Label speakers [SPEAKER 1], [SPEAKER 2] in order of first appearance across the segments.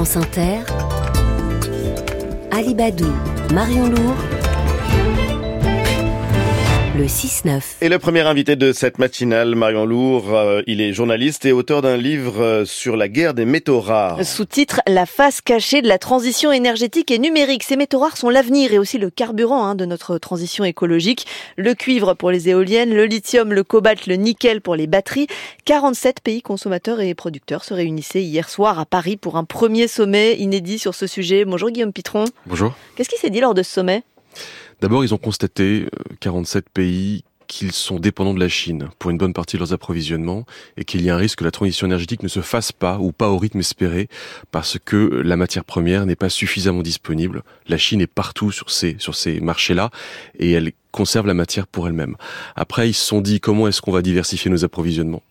[SPEAKER 1] France Inter, Alibadou, Marion Lourd, le 6-9.
[SPEAKER 2] Et le premier invité de cette matinale, Marion Lourd, euh, il est journaliste et auteur d'un livre euh, sur la guerre des métaux rares.
[SPEAKER 3] Sous-titre La face cachée de la transition énergétique et numérique. Ces métaux rares sont l'avenir et aussi le carburant hein, de notre transition écologique. Le cuivre pour les éoliennes, le lithium, le cobalt, le nickel pour les batteries. 47 pays consommateurs et producteurs se réunissaient hier soir à Paris pour un premier sommet inédit sur ce sujet. Bonjour Guillaume Pitron.
[SPEAKER 4] Bonjour.
[SPEAKER 3] Qu'est-ce qui s'est dit lors de ce sommet?
[SPEAKER 4] D'abord, ils ont constaté, 47 euh, pays, qu'ils sont dépendants de la Chine pour une bonne partie de leurs approvisionnements et qu'il y a un risque que la transition énergétique ne se fasse pas ou pas au rythme espéré parce que la matière première n'est pas suffisamment disponible. La Chine est partout sur ces, sur ces marchés-là et elle conserve la matière pour elle-même. Après, ils se sont dit comment est-ce qu'on va diversifier nos approvisionnements?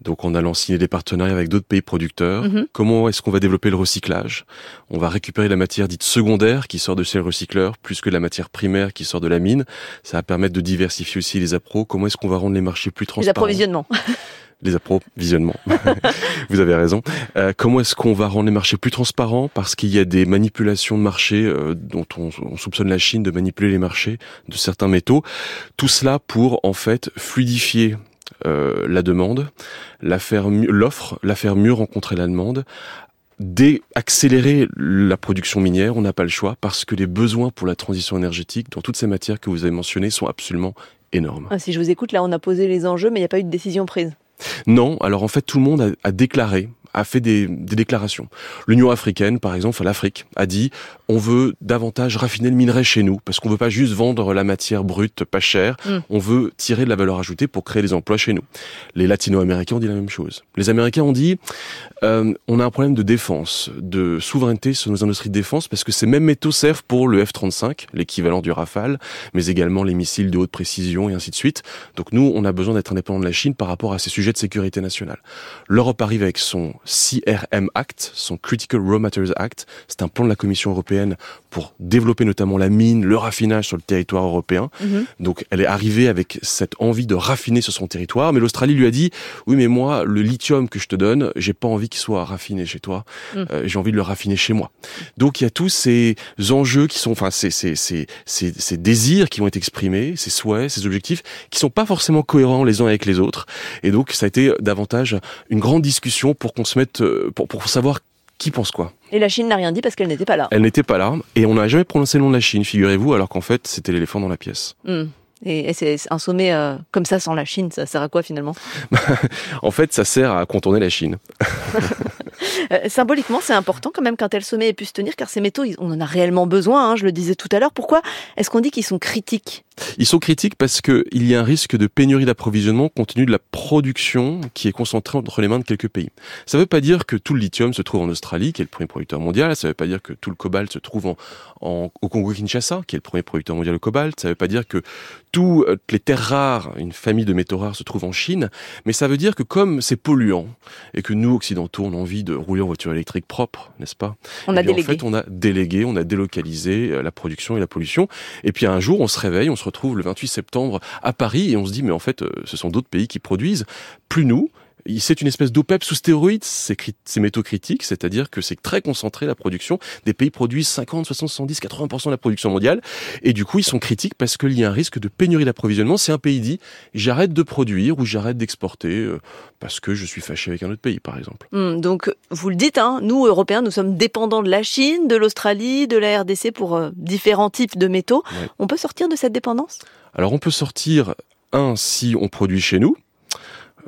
[SPEAKER 4] Donc en allant signer des partenariats avec d'autres pays producteurs. Mhm. Comment est-ce qu'on va développer le recyclage? On va récupérer la matière dite secondaire qui sort de ces recycleurs plus que la matière primaire qui sort de la mine. Ça va permettre de diversifier aussi les appros. Comment est-ce qu'on va rendre les marchés plus transparents?
[SPEAKER 3] Les approvisionnements.
[SPEAKER 4] les approvisionnements. Vous avez raison. Euh, comment est-ce qu'on va rendre les marchés plus transparents? Parce qu'il y a des manipulations de marché euh, dont on, on, soupçonne la Chine de manipuler les marchés de certains métaux. Tout cela pour en fait fluidifier euh, la demande, la faire l'offre, la faire mieux rencontrer la demande, d'accélérer la production minière, on n'a pas le choix parce que les besoins pour la transition énergétique dans toutes ces matières que vous avez mentionnées sont absolument énormes.
[SPEAKER 3] Ah, si je vous écoute, là on a posé les enjeux, mais il n'y a pas eu de décision prise.
[SPEAKER 4] Non, alors en fait tout le monde a déclaré a fait des, des déclarations. L'Union africaine, par exemple, l'Afrique, a dit on veut davantage raffiner le minerai chez nous, parce qu'on veut pas juste vendre la matière brute pas chère, mm. on veut tirer de la valeur ajoutée pour créer des emplois chez nous. Les latino-américains ont dit la même chose. Les Américains ont dit euh, on a un problème de défense, de souveraineté sur nos industries de défense, parce que ces mêmes métaux servent pour le F-35, l'équivalent du Rafale, mais également les missiles de haute précision et ainsi de suite. Donc nous, on a besoin d'être indépendant de la Chine par rapport à ces sujets de sécurité nationale. L'Europe arrive avec son CRM Act, son Critical Raw Materials Act. C'est un plan de la Commission européenne pour développer notamment la mine, le raffinage sur le territoire européen. Mhm. Donc elle est arrivée avec cette envie de raffiner sur son territoire, mais l'Australie lui a dit oui mais moi le lithium que je te donne, j'ai pas envie qu'il soit raffiné chez toi, mhm. euh, j'ai envie de le raffiner chez moi. Donc il y a tous ces enjeux qui sont, enfin ces, ces, ces, ces, désirs qui vont être exprimés, ces souhaits, ces objectifs qui sont pas forcément cohérents les uns avec les autres. Et donc ça a été davantage une grande discussion pour qu'on se mettre euh, pour, pour savoir qui pense quoi.
[SPEAKER 3] Et la Chine n'a rien dit parce qu'elle n'était pas là.
[SPEAKER 4] Elle n'était pas là, et on n'a jamais prononcé le nom de la Chine, figurez-vous, alors qu'en fait c'était l'éléphant dans la pièce.
[SPEAKER 3] Hmm. Et, c'est un sommet euh, comme ça sans la Chine, ça sert à quoi finalement?
[SPEAKER 4] En fait, ça sert à contourner la Chine.
[SPEAKER 3] Euh, symboliquement, c'est important quand même qu'un tel sommet ait pu se tenir, car ces métaux, on en a réellement besoin, hein, je le disais tout à l'heure. Pourquoi est-ce qu'on dit qu'ils sont critiques?
[SPEAKER 4] Ils sont critiques parce qu'il y a un risque de pénurie d'approvisionnement compte tenu de la production qui est concentrée entre les mains de quelques pays. Ça ne veut pas dire que tout le lithium se trouve en Australie, qui est le premier producteur mondial. Ça ne veut pas dire que tout le cobalt se trouve en, au Congo-Kinshasa, qui est le premier producteur mondial de cobalt. Ça ne veut pas dire que toutes les terres rares, une famille de métaux rares se trouve en Chine. Mais ça veut dire que comme c'est polluant et que nous, occidentaux, on a envie de rouler en voiture électrique propre, n'est-ce pas?
[SPEAKER 3] On a délégué.
[SPEAKER 4] En fait, on a délégué, on a délocalisé euh, la production et la pollution. Et puis un jour, on se réveille, on se retrouve le 28 septembre à Paris et on se dit, mais en fait, euh, ce sont d'autres pays qui produisent, plus nous c'est une espèce d'OPEP sous stéroïdes, ces, métaux critiques, c'est-à-dire que c'est très concentré la production. Des pays produisent 50, 60, 70, 80% de la production mondiale. Et du coup, ils sont critiques parce qu'il y a un risque de pénurie d'approvisionnement. Si un pays dit, j'arrête de produire ou j'arrête d'exporter euh, parce que je suis fâché avec un autre pays, par exemple.
[SPEAKER 3] Hmm, donc, vous le dites, hein, nous, Européens, nous sommes dépendants de la Chine, de l'Australie, de la RDC pour euh, différents types de métaux. On peut sortir de cette dépendance?
[SPEAKER 4] Alors, on peut sortir, un, si on produit chez nous,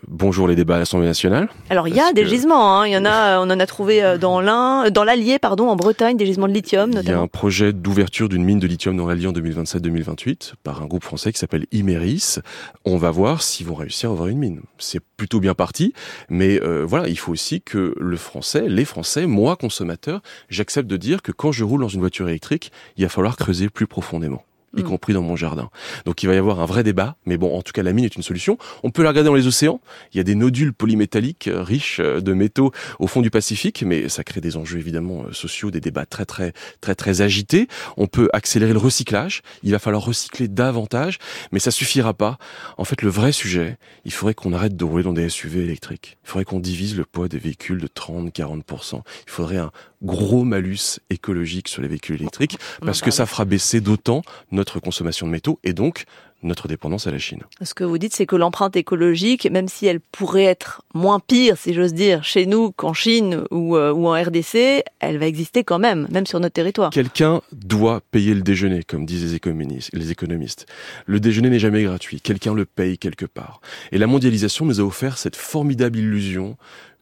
[SPEAKER 4] Bonjour les débats à l'Assemblée nationale.
[SPEAKER 3] Alors il y a des gisements, hein. il y en a, on en a trouvé euh, dans l'Ain, euh, dans l'Allier, pardon, en Bretagne, des gisements de lithium notamment.
[SPEAKER 4] Il y a un projet d'ouverture d'une mine de lithium dans l'Allier en 2027-2028 par un groupe français qui s'appelle Imeris. On va voir s'ils vont réussir à ouvrir une mine. C'est plutôt bien parti, mais euh, voilà, il faut aussi que le Français, les Français, moi consommateur, j'accepte de dire que quand je roule dans une voiture électrique, il va falloir creuser plus profondément. Y mm. compris dans mon jardin. Donc il va y avoir un vrai débat, mais bon, en tout cas, la mine est une solution. On peut la regarder dans les océans. Il y a des nodules polymétalliques euh, riches euh, de métaux au fond du Pacifique, mais ça crée des enjeux évidemment euh, sociaux, des débats très très très très agités. On peut accélérer le recyclage. Il va falloir recycler davantage, mais ça suffira pas. En fait, le vrai sujet, il faudrait qu'on arrête de rouler dans des SUV électriques. Il faudrait qu'on divise le poids des véhicules de 30-40%. Il faudrait un gros malus écologique sur les véhicules électriques parce que ça fera baisser d'autant notre consommation de métaux et donc notre dépendance à la Chine.
[SPEAKER 3] Ce que vous dites, c'est que l'empreinte écologique, même si elle pourrait être moins pire, si j'ose dire, chez nous qu'en Chine ou, euh, ou, en RDC, elle va exister quand même, même sur notre territoire.
[SPEAKER 4] Quelqu'un doit payer le déjeuner, comme disent les économistes. Les économistes. Le déjeuner n'est jamais gratuit. Quelqu'un le paye quelque part. Et la mondialisation nous a offert cette formidable illusion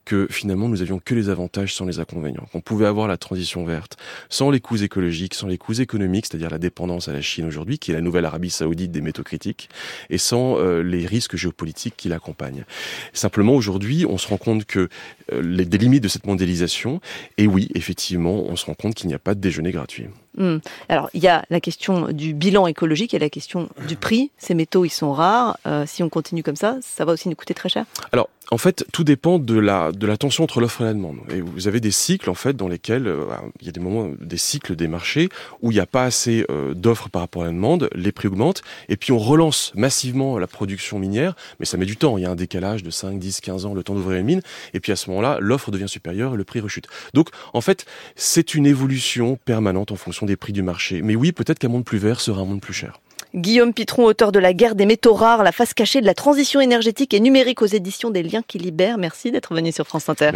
[SPEAKER 4] que finalement nous avions que les avantages sans les inconvénients, qu'on pouvait avoir la transition verte sans les coûts écologiques, sans les coûts économiques, c'est-à-dire la dépendance à la Chine aujourd'hui, qui est la nouvelle Arabie saoudite des métaux critiques, et sans euh, les risques géopolitiques qui l'accompagnent. Simplement aujourd'hui, on se rend compte que euh, les, des limites de cette mondialisation, et oui, effectivement, on se rend compte qu'il n'y a pas de déjeuner gratuit.
[SPEAKER 3] Hmm. Alors, il y a la question du bilan écologique et la question du prix. Ces métaux, ils sont rares. Euh, si on continue comme ça, ça va aussi nous coûter très cher?
[SPEAKER 4] Alors, en fait, tout dépend de la de la tension entre l'offre et la demande. Et vous avez des cycles en fait dans lesquels euh, il y a des moments, des cycles des marchés où il n'y a pas assez euh, d'offres par rapport à la demande, les prix augmentent, et puis on relance massivement la production minière, mais ça met du temps. Il y a un décalage de 5, 10, 15 ans, le temps d'ouvrir une mine, et puis à ce moment-là, l'offre devient supérieure et le prix rechute. Donc, en fait, c'est une évolution permanente en fonction des prix du marché. Mais oui, peut-être qu'un monde plus vert sera un monde plus cher.
[SPEAKER 3] Guillaume Pitron, auteur de La guerre des métaux rares, la face cachée de la transition énergétique et numérique aux éditions des liens qui libèrent. Merci d'être venu sur France Inter.